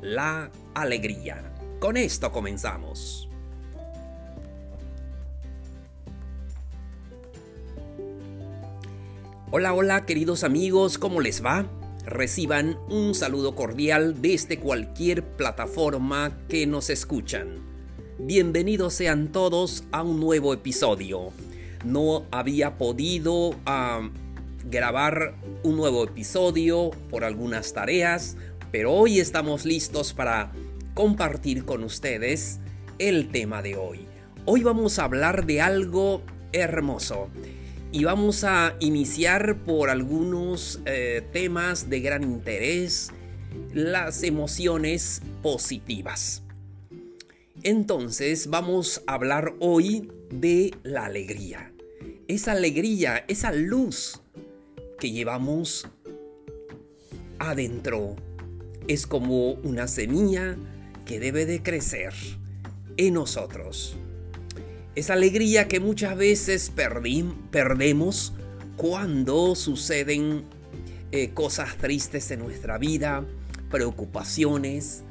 La alegría. Con esto comenzamos. Hola, hola queridos amigos, ¿cómo les va? Reciban un saludo cordial desde cualquier plataforma que nos escuchan. Bienvenidos sean todos a un nuevo episodio. No había podido ah, grabar un nuevo episodio por algunas tareas, pero hoy estamos listos para compartir con ustedes el tema de hoy. Hoy vamos a hablar de algo hermoso y vamos a iniciar por algunos eh, temas de gran interés, las emociones positivas. Entonces vamos a hablar hoy de la alegría. Esa alegría, esa luz que llevamos adentro es como una semilla que debe de crecer en nosotros. Esa alegría que muchas veces perdemos cuando suceden eh, cosas tristes en nuestra vida, preocupaciones,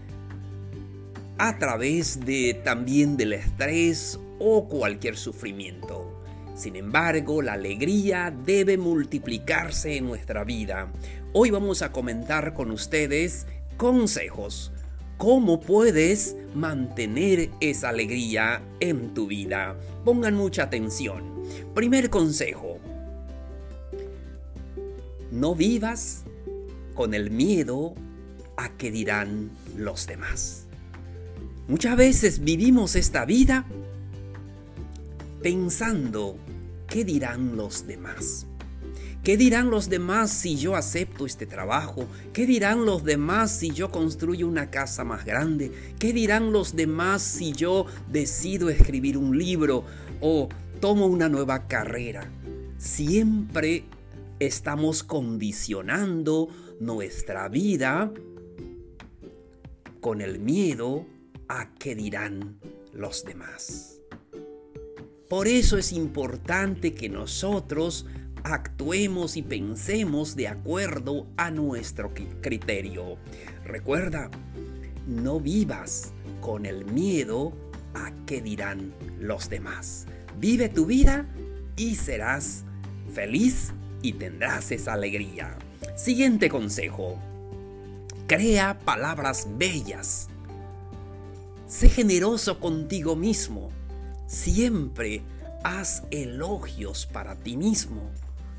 a través de también del estrés o cualquier sufrimiento. Sin embargo, la alegría debe multiplicarse en nuestra vida. Hoy vamos a comentar con ustedes consejos. ¿Cómo puedes mantener esa alegría en tu vida? Pongan mucha atención. Primer consejo. No vivas con el miedo a que dirán los demás. Muchas veces vivimos esta vida pensando qué dirán los demás. ¿Qué dirán los demás si yo acepto este trabajo? ¿Qué dirán los demás si yo construyo una casa más grande? ¿Qué dirán los demás si yo decido escribir un libro o tomo una nueva carrera? Siempre estamos condicionando nuestra vida con el miedo a qué dirán los demás. Por eso es importante que nosotros actuemos y pensemos de acuerdo a nuestro criterio. Recuerda, no vivas con el miedo a qué dirán los demás. Vive tu vida y serás feliz y tendrás esa alegría. Siguiente consejo. Crea palabras bellas. Sé generoso contigo mismo. Siempre haz elogios para ti mismo.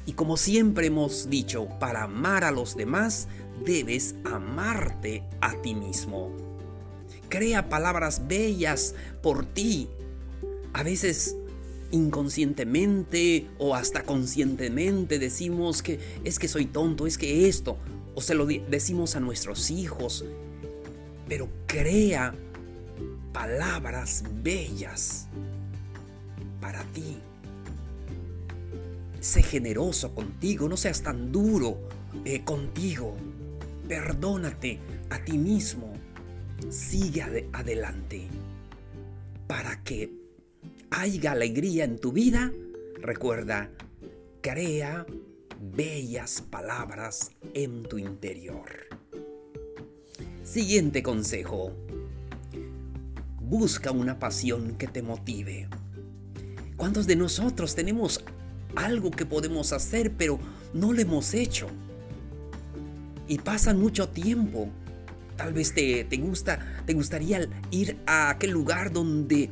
Y como siempre hemos dicho, para amar a los demás, debes amarte a ti mismo. Crea palabras bellas por ti. A veces inconscientemente o hasta conscientemente decimos que es que soy tonto, es que esto, o se lo decimos a nuestros hijos. Pero crea palabras bellas para ti. Sé generoso contigo, no seas tan duro eh, contigo. Perdónate a ti mismo. Sigue adelante. Para que haya alegría en tu vida, recuerda, crea bellas palabras en tu interior. Siguiente consejo. Busca una pasión que te motive. ¿Cuántos de nosotros tenemos algo que podemos hacer, pero no lo hemos hecho. Y pasa mucho tiempo. Tal vez te, gusta, te gustaría ir a aquel lugar donde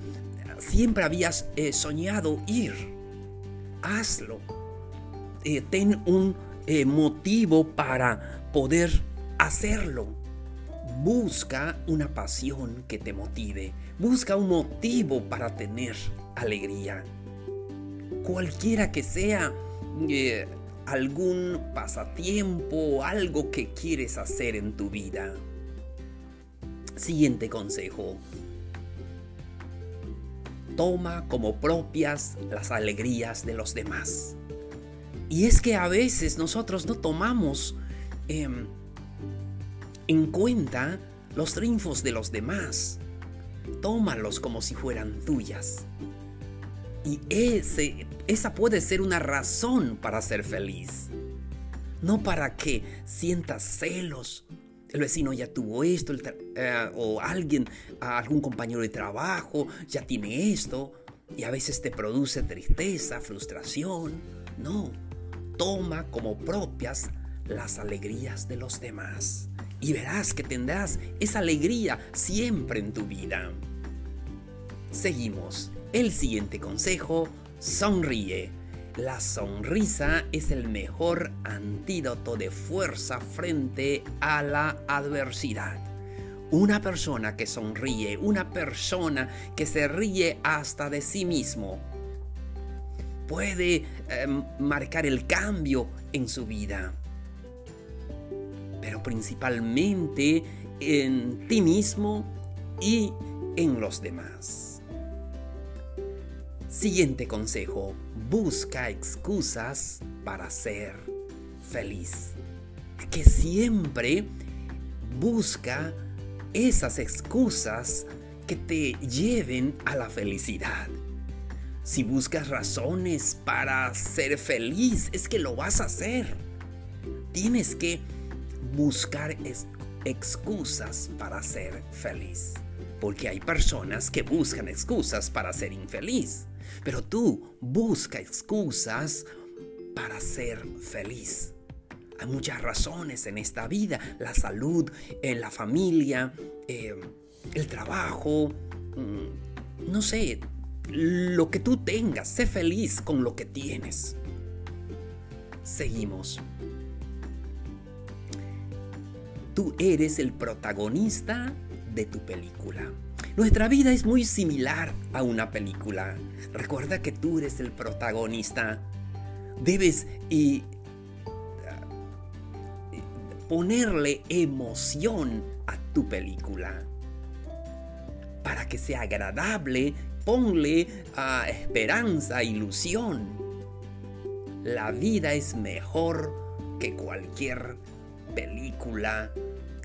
siempre habías eh, soñado ir. Hazlo. Eh, ten un eh, motivo para poder hacerlo. Busca una pasión que te motive. Busca un motivo para tener alegría cualquiera que sea eh, algún pasatiempo, algo que quieres hacer en tu vida. Siguiente consejo. Toma como propias las alegrías de los demás. Y es que a veces nosotros no tomamos em, en cuenta los triunfos de los demás. Tómalos como si fueran tuyas. Y ese, esa puede ser una razón para ser feliz. No para que sientas celos. El vecino ya tuvo esto, eh, o alguien, algún compañero de trabajo ya tiene esto, y a veces te produce tristeza, frustración. No, toma como propias las alegrías de los demás y verás que tendrás esa alegría siempre en tu vida. Seguimos. El siguiente consejo, sonríe. La sonrisa es el mejor antídoto de fuerza frente a la adversidad. Una persona que sonríe, una persona que se ríe hasta de sí mismo, puede em, marcar el cambio en su vida pero principalmente en ti mismo y en los demás. Siguiente consejo, busca excusas para ser feliz. Que siempre busca esas excusas que te lleven a la felicidad. Si buscas razones para ser feliz, es que lo vas a hacer. Tienes que buscar excusas para ser feliz. Porque hay personas que buscan excusas para ser infeliz. Pero tú busca excusas para ser feliz. Hay muchas razones en esta vida. La salud, en la familia, eh, el trabajo, mm, no sé, lo que tú tengas. Sé feliz con lo que tienes. Seguimos. Tú eres el protagonista de tu película. Nuestra vida es muy similar a una película. Recuerda que tú eres el protagonista. Debes y, ponerle emoción a tu película. Para que sea agradable, ponle uh, esperanza, ilusión. La vida es mejor que cualquier película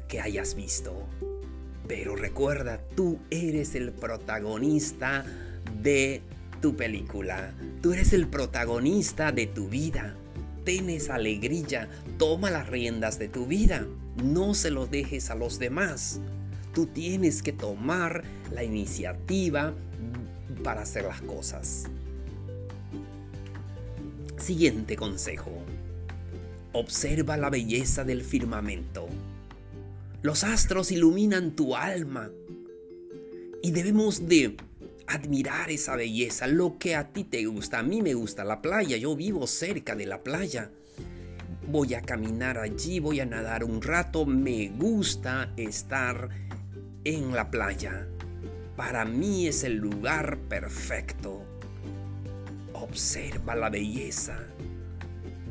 que hayas visto. Pero recuerda, tú eres el protagonista de tu película. Tú eres el protagonista de tu vida. Tienes alegría, toma las riendas de tu vida. No se lo dejes a los demás. Tú tienes que tomar la iniciativa para hacer las cosas. Siguiente consejo. Observa la belleza del firmamento. Los astros iluminan tu alma y debemos de admirar esa belleza, lo que a ti te gusta. A mí me gusta la playa, yo vivo cerca de la playa. Voy a caminar allí, voy a nadar un rato, me gusta estar en la playa. Para mí es el lugar perfecto. Observa la belleza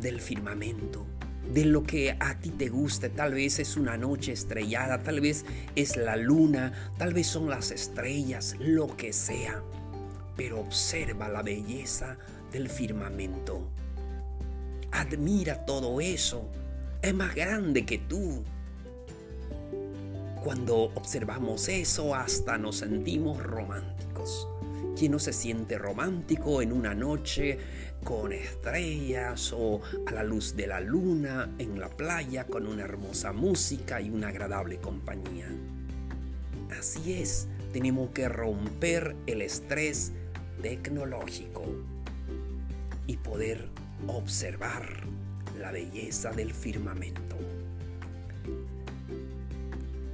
del firmamento, de lo que a ti te guste. Tal vez es una noche estrellada, tal vez es la luna, tal vez son las estrellas, lo que sea. Pero observa la belleza del firmamento. Admira todo eso. Es más grande que tú. Cuando observamos eso hasta nos sentimos románticos. ¿Quién no se siente romántico en una noche con estrellas o a la luz de la luna en la playa con una hermosa música y una agradable compañía. Así es, tenemos que romper el estrés tecnológico y poder observar la belleza del firmamento.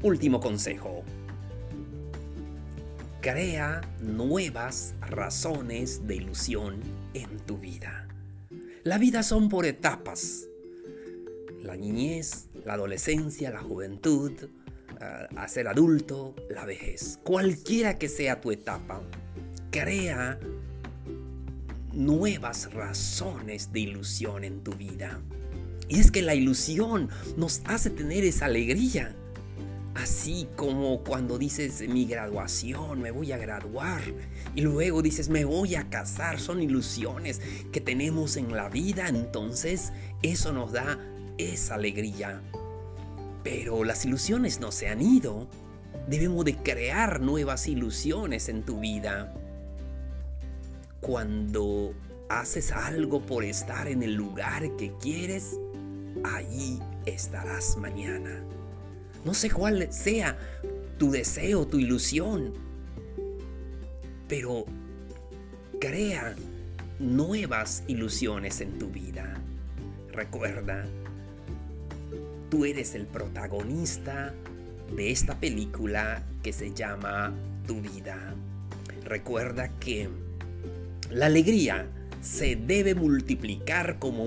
Último consejo. Crea nuevas razones de ilusión en tu vida. La vida son por etapas. La niñez, la adolescencia, la juventud, uh, a ser adulto, la vejez. Cualquiera que sea tu etapa, crea nuevas razones de ilusión en tu vida. Y es que la ilusión nos hace tener esa alegría Así como cuando dices mi graduación, me voy a graduar. Y luego dices me voy a casar. Son ilusiones que tenemos en la vida. Entonces eso nos da esa alegría. Pero las ilusiones no se han ido. Debemos de crear nuevas ilusiones en tu vida. Cuando haces algo por estar en el lugar que quieres, allí estarás mañana. No sé cuál sea tu deseo, tu ilusión, pero crea nuevas ilusiones en tu vida. Recuerda, tú eres el protagonista de esta película que se llama Tu vida. Recuerda que la alegría se debe multiplicar como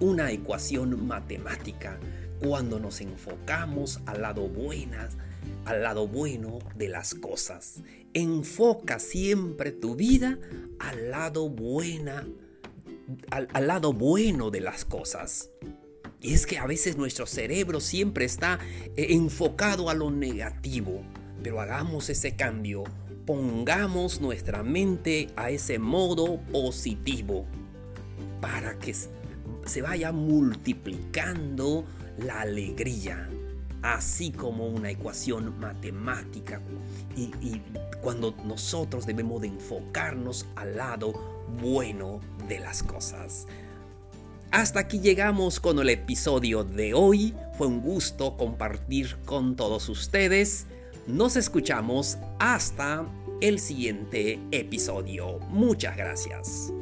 una ecuación matemática cuando nos enfocamos al lado buenas, al lado bueno de las cosas. Enfoca siempre tu vida al lado buena, al, lado bueno de las cosas. Y es que a veces nuestro cerebro siempre está eh, enfocado a lo negativo, pero hagamos ese cambio, pongamos nuestra mente a ese modo positivo para que se vaya multiplicando la alegría, así como una ecuación matemática. Y, cuando nosotros debemos de enfocarnos al lado bueno de las cosas. Hasta aquí llegamos con el episodio de hoy. Fue un gusto compartir con todos ustedes. Nos escuchamos hasta el siguiente episodio. Muchas gracias.